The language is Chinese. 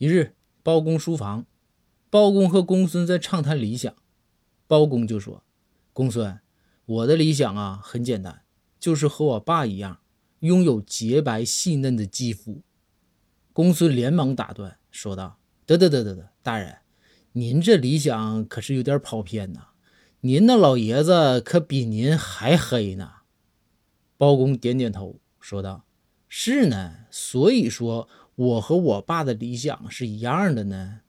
一日，包公书房，包公和公孙在畅谈理想。包公就说：“公孙，我的理想啊，很简单，就是和我爸一样，拥有洁白细嫩的肌肤。”公孙连忙打断，说道：“得得得得得，大人，您这理想可是有点跑偏呐。您那老爷子可比您还黑呢。”包公点点头，说道：“是呢，所以说我和我爸的理想是一样的呢。”